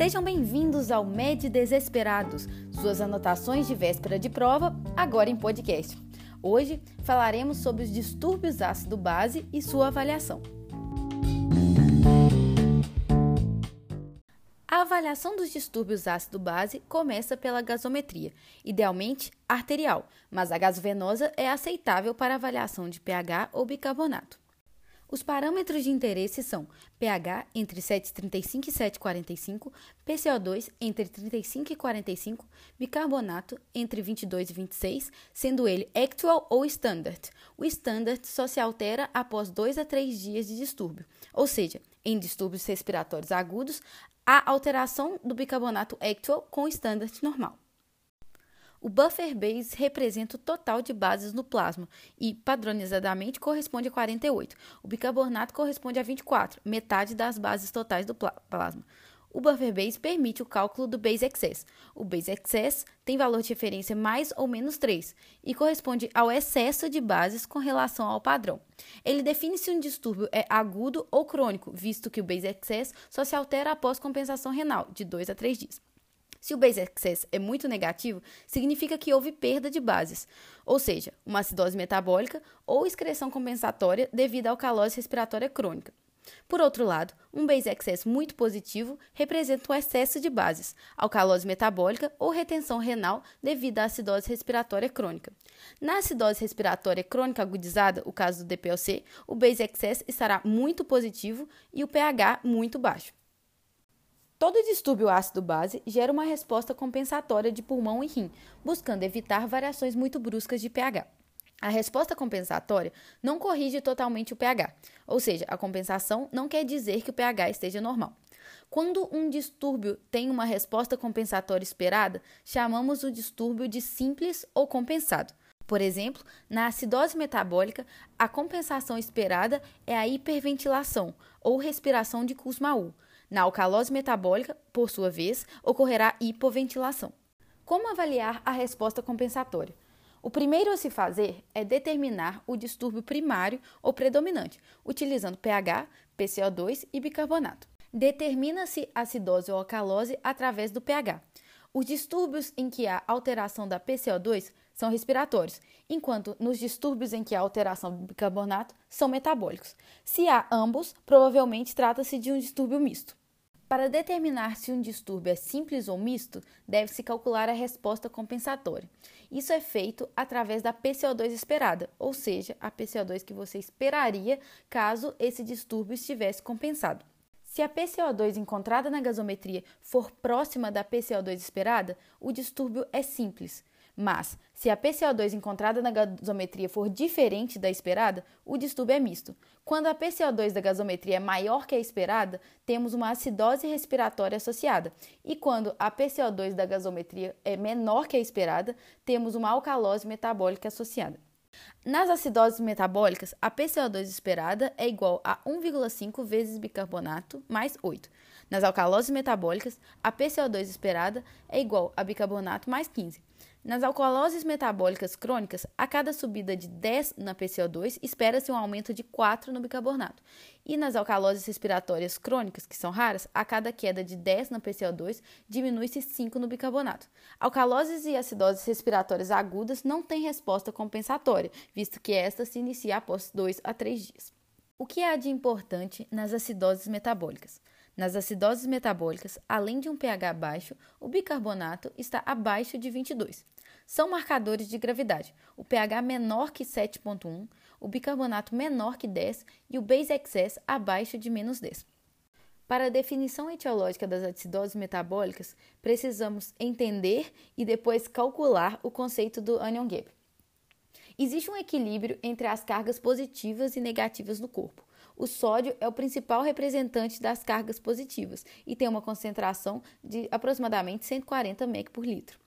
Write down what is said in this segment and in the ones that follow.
Sejam bem-vindos ao Med Desesperados, suas anotações de véspera de prova, agora em podcast. Hoje falaremos sobre os distúrbios ácido-base e sua avaliação. A avaliação dos distúrbios ácido-base começa pela gasometria, idealmente arterial, mas a gasovenosa é aceitável para avaliação de pH ou bicarbonato. Os parâmetros de interesse são pH entre 7,35 e 7,45, PCO2 entre 35 e 45, bicarbonato entre 22 e 26, sendo ele actual ou standard. O standard só se altera após 2 a 3 dias de distúrbio, ou seja, em distúrbios respiratórios agudos, há alteração do bicarbonato actual com o standard normal. O buffer base representa o total de bases no plasma e, padronizadamente, corresponde a 48. O bicarbonato corresponde a 24, metade das bases totais do plasma. O buffer base permite o cálculo do base excess. O base excess tem valor de referência mais ou menos 3 e corresponde ao excesso de bases com relação ao padrão. Ele define se um distúrbio é agudo ou crônico, visto que o base excess só se altera após compensação renal, de 2 a 3 dias. Se o base excess é muito negativo, significa que houve perda de bases, ou seja, uma acidose metabólica ou excreção compensatória devido à alcalose respiratória crônica. Por outro lado, um base excess muito positivo representa o excesso de bases, alcalose metabólica ou retenção renal devido à acidose respiratória crônica. Na acidose respiratória crônica agudizada, o caso do DPLC, o base excess estará muito positivo e o pH muito baixo. Todo distúrbio ácido-base gera uma resposta compensatória de pulmão e rim, buscando evitar variações muito bruscas de pH. A resposta compensatória não corrige totalmente o pH, ou seja, a compensação não quer dizer que o pH esteja normal. Quando um distúrbio tem uma resposta compensatória esperada, chamamos o distúrbio de simples ou compensado. Por exemplo, na acidose metabólica, a compensação esperada é a hiperventilação ou respiração de Kussmaul. Na alcalose metabólica, por sua vez, ocorrerá hipoventilação. Como avaliar a resposta compensatória? O primeiro a se fazer é determinar o distúrbio primário ou predominante, utilizando pH, PCO2 e bicarbonato. Determina-se acidose ou alcalose através do pH. Os distúrbios em que há alteração da PCO2 são respiratórios, enquanto nos distúrbios em que há alteração do bicarbonato são metabólicos. Se há ambos, provavelmente trata-se de um distúrbio misto. Para determinar se um distúrbio é simples ou misto, deve-se calcular a resposta compensatória. Isso é feito através da PCO2 esperada, ou seja, a PCO2 que você esperaria caso esse distúrbio estivesse compensado. Se a PCO2 encontrada na gasometria for próxima da PCO2 esperada, o distúrbio é simples. Mas, se a PCO2 encontrada na gasometria for diferente da esperada, o distúrbio é misto. Quando a PCO2 da gasometria é maior que a esperada, temos uma acidose respiratória associada. E quando a PCO2 da gasometria é menor que a esperada, temos uma alcalose metabólica associada. Nas acidoses metabólicas, a PCO2 esperada é igual a 1,5 vezes bicarbonato mais 8. Nas alcaloses metabólicas, a PCO2 esperada é igual a bicarbonato mais 15. Nas alcooloses metabólicas crônicas, a cada subida de 10 na PCO2, espera-se um aumento de 4 no bicarbonato. E nas alcaloses respiratórias crônicas, que são raras, a cada queda de 10 na PCO2, diminui-se 5 no bicarbonato. Alcaloses e acidoses respiratórias agudas não têm resposta compensatória, visto que esta se inicia após 2 a 3 dias. O que há de importante nas acidoses metabólicas? Nas acidoses metabólicas, além de um pH baixo, o bicarbonato está abaixo de 22. São marcadores de gravidade: o pH menor que 7,1, o bicarbonato menor que 10 e o base excess abaixo de menos 10. Para a definição etiológica das acidoses metabólicas, precisamos entender e depois calcular o conceito do onion gap. Existe um equilíbrio entre as cargas positivas e negativas no corpo. O sódio é o principal representante das cargas positivas e tem uma concentração de aproximadamente 140 mEq por litro.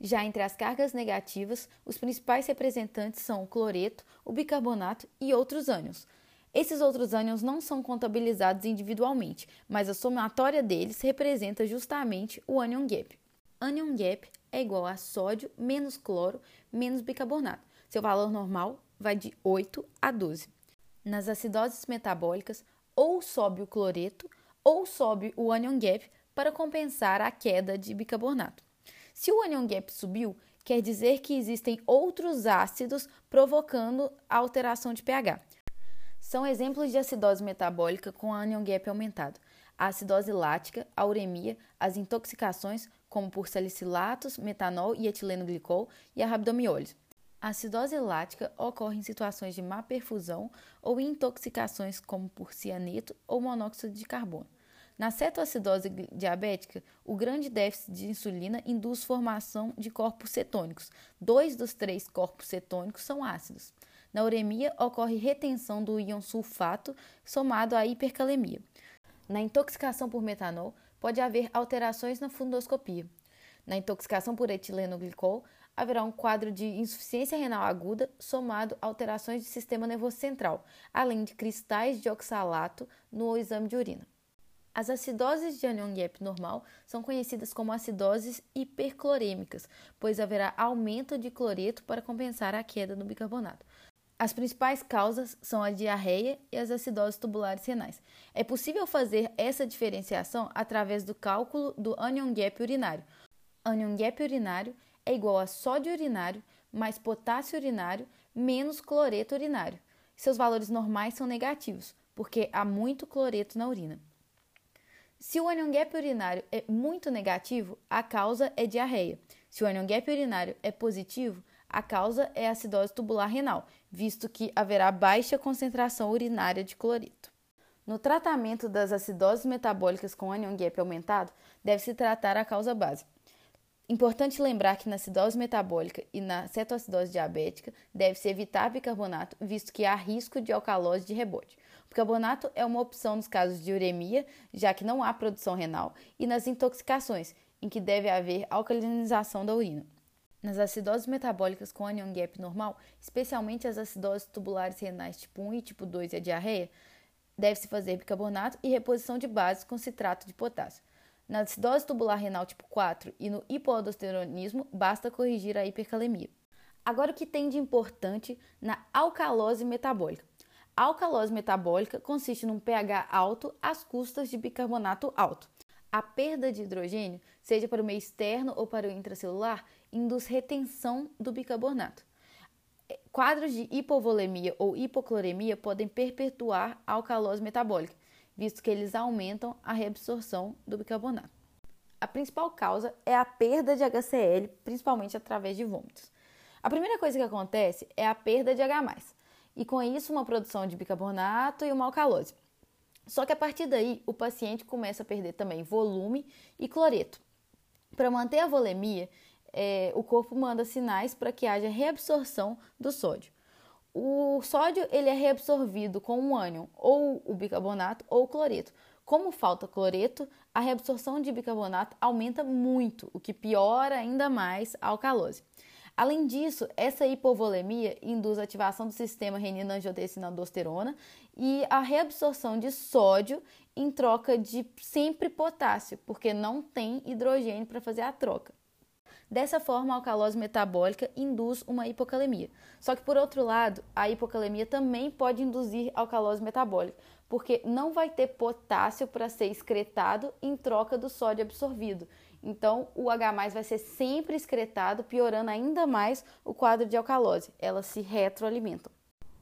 Já entre as cargas negativas, os principais representantes são o cloreto, o bicarbonato e outros ânions. Esses outros ânions não são contabilizados individualmente, mas a somatória deles representa justamente o anion gap. Anion gap é igual a sódio menos cloro menos bicarbonato. Seu valor normal vai de 8 a 12. Nas acidoses metabólicas, ou sobe o cloreto ou sobe o anion gap para compensar a queda de bicarbonato. Se o anion gap subiu, quer dizer que existem outros ácidos provocando a alteração de pH. São exemplos de acidose metabólica com anion gap aumentado. A acidose lática, a uremia, as intoxicações, como por salicilatos, metanol e etileno glicol, e a rabdomiólise. A acidose lática ocorre em situações de má perfusão ou intoxicações como por cianeto ou monóxido de carbono. Na cetoacidose diabética, o grande déficit de insulina induz formação de corpos cetônicos. Dois dos três corpos cetônicos são ácidos. Na uremia, ocorre retenção do íon sulfato somado à hipercalemia. Na intoxicação por metanol, pode haver alterações na fundoscopia. Na intoxicação por etileno glicol, haverá um quadro de insuficiência renal aguda somado a alterações do sistema nervoso central, além de cristais de oxalato no exame de urina. As acidoses de anion gap normal são conhecidas como acidoses hiperclorêmicas, pois haverá aumento de cloreto para compensar a queda no bicarbonato. As principais causas são a diarreia e as acidoses tubulares renais. É possível fazer essa diferenciação através do cálculo do anion gap urinário. Anion gap urinário é igual a sódio urinário mais potássio urinário menos cloreto urinário. Seus valores normais são negativos, porque há muito cloreto na urina. Se o anion gap urinário é muito negativo, a causa é diarreia. Se o anion gap urinário é positivo, a causa é acidose tubular renal, visto que haverá baixa concentração urinária de cloreto. No tratamento das acidoses metabólicas com anion gap aumentado, deve-se tratar a causa base. Importante lembrar que na acidose metabólica e na cetoacidose diabética deve-se evitar bicarbonato, visto que há risco de alcalose de rebote. O bicarbonato é uma opção nos casos de uremia, já que não há produção renal, e nas intoxicações, em que deve haver alcalinização da urina. Nas acidoses metabólicas com anion gap normal, especialmente as acidoses tubulares renais tipo 1 e tipo 2 e a diarreia, deve-se fazer bicarbonato e reposição de bases com citrato de potássio. Na acidose tubular renal tipo 4 e no hipoaldosteronismo, basta corrigir a hipercalemia. Agora, o que tem de importante na alcalose metabólica? A alcalose metabólica consiste num pH alto às custas de bicarbonato alto. A perda de hidrogênio, seja para o meio externo ou para o intracelular, induz retenção do bicarbonato. Quadros de hipovolemia ou hipocloremia podem perpetuar a alcalose metabólica, visto que eles aumentam a reabsorção do bicarbonato. A principal causa é a perda de HCl, principalmente através de vômitos. A primeira coisa que acontece é a perda de H+, e com isso uma produção de bicarbonato e uma alcalose. Só que a partir daí, o paciente começa a perder também volume e cloreto. Para manter a volemia, é, o corpo manda sinais para que haja reabsorção do sódio. O sódio ele é reabsorvido com o ânion, ou o bicarbonato, ou o cloreto. Como falta cloreto, a reabsorção de bicarbonato aumenta muito, o que piora ainda mais a alcalose. Além disso, essa hipovolemia induz a ativação do sistema renina-angiotensina-aldosterona e a reabsorção de sódio em troca de sempre potássio, porque não tem hidrogênio para fazer a troca. Dessa forma, a alcalose metabólica induz uma hipocalemia. Só que, por outro lado, a hipocalemia também pode induzir alcalose metabólica, porque não vai ter potássio para ser excretado em troca do sódio absorvido. Então, o H vai ser sempre excretado, piorando ainda mais o quadro de alcalose. Elas se retroalimentam.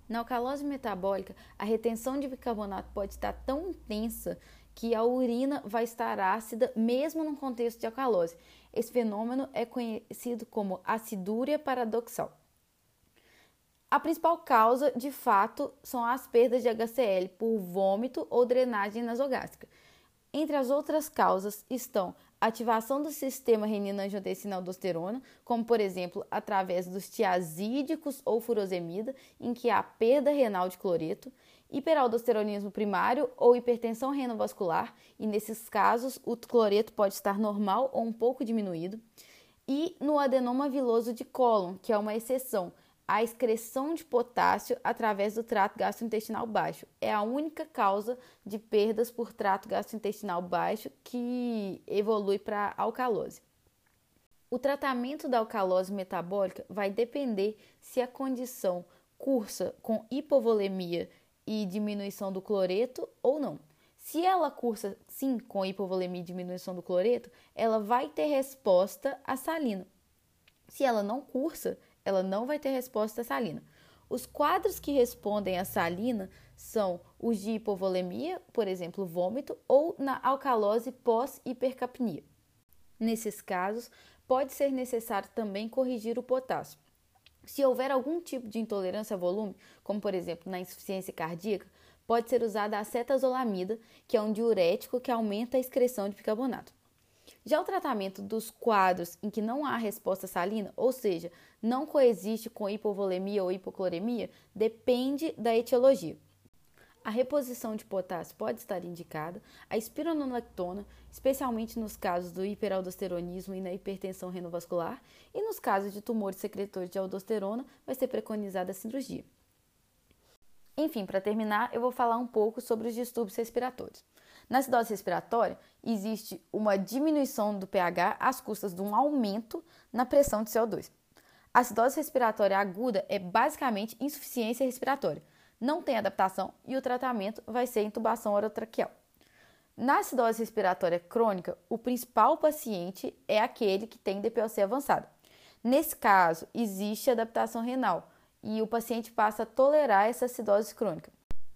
Na alcalose metabólica, a retenção de bicarbonato pode estar tão intensa que a urina vai estar ácida mesmo no contexto de alcalose. Esse fenômeno é conhecido como acidúria paradoxal. A principal causa, de fato, são as perdas de HCl por vômito ou drenagem nasogástrica. Entre as outras causas estão ativação do sistema renina-angiotensina-aldosterona, como por exemplo através dos tiazídicos ou furosemida, em que há perda renal de cloreto, hiperaldosteronismo primário ou hipertensão renovascular, e nesses casos o cloreto pode estar normal ou um pouco diminuído, e no adenoma viloso de cólon, que é uma exceção, a excreção de potássio através do trato gastrointestinal baixo. É a única causa de perdas por trato gastrointestinal baixo que evolui para alcalose. O tratamento da alcalose metabólica vai depender se a condição cursa com hipovolemia e diminuição do cloreto ou não. Se ela cursa sim com hipovolemia e diminuição do cloreto, ela vai ter resposta à salina. Se ela não cursa, ela não vai ter resposta à salina. Os quadros que respondem à salina são os de hipovolemia, por exemplo, vômito, ou na alcalose pós-hipercapnia. Nesses casos, pode ser necessário também corrigir o potássio. Se houver algum tipo de intolerância a volume, como por exemplo na insuficiência cardíaca, pode ser usada a acetazolamida, que é um diurético que aumenta a excreção de bicarbonato. Já o tratamento dos quadros em que não há resposta salina, ou seja, não coexiste com hipovolemia ou hipocloremia, depende da etiologia. A reposição de potássio pode estar indicada, a espironolactona, especialmente nos casos do hiperaldosteronismo e na hipertensão renovascular, e nos casos de tumores secretores de aldosterona, vai ser preconizada a cirurgia. Enfim, para terminar, eu vou falar um pouco sobre os distúrbios respiratórios. Na acidose respiratória, existe uma diminuição do pH às custas de um aumento na pressão de CO2. A acidose respiratória aguda é basicamente insuficiência respiratória não tem adaptação e o tratamento vai ser intubação orotraqueal. Na acidose respiratória crônica, o principal paciente é aquele que tem DPOC avançada. Nesse caso, existe adaptação renal e o paciente passa a tolerar essa acidose crônica.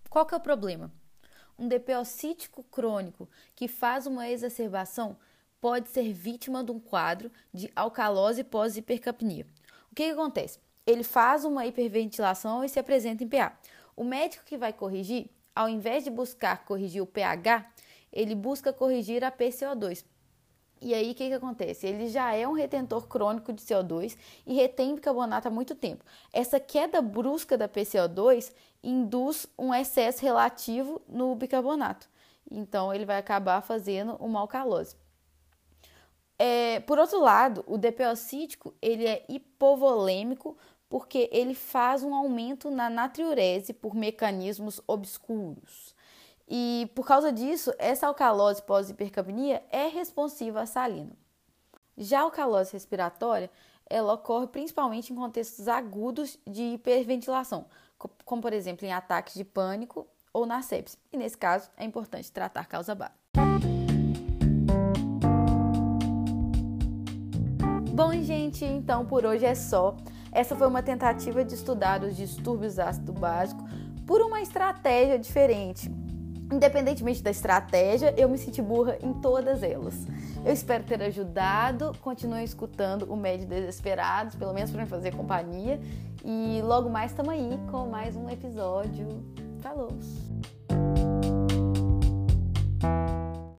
Qual que é o problema? Um DPOcítico crônico que faz uma exacerbação pode ser vítima de um quadro de alcalose pós-hipercapnia. O que, que acontece? Ele faz uma hiperventilação e se apresenta em PA. O médico que vai corrigir, ao invés de buscar corrigir o pH, ele busca corrigir a PCO2. E aí, o que, que acontece? Ele já é um retentor crônico de CO2 e retém bicarbonato há muito tempo. Essa queda brusca da PCO2 induz um excesso relativo no bicarbonato. Então, ele vai acabar fazendo uma alcalose. É, por outro lado, o DPO ele é hipovolêmico porque ele faz um aumento na natriurese por mecanismos obscuros. E por causa disso, essa alcalose pós-hipercapnia é responsiva à salina. Já a alcalose respiratória, ela ocorre principalmente em contextos agudos de hiperventilação, como por exemplo em ataques de pânico ou na sepse. E nesse caso, é importante tratar causa base. Bom, gente, então por hoje é só. Essa foi uma tentativa de estudar os distúrbios ácido básico por uma estratégia diferente. Independentemente da estratégia, eu me senti burra em todas elas. Eu espero ter ajudado. Continuem escutando o Médio Desesperados, pelo menos para me fazer companhia. E logo mais estamos aí com mais um episódio. Falou!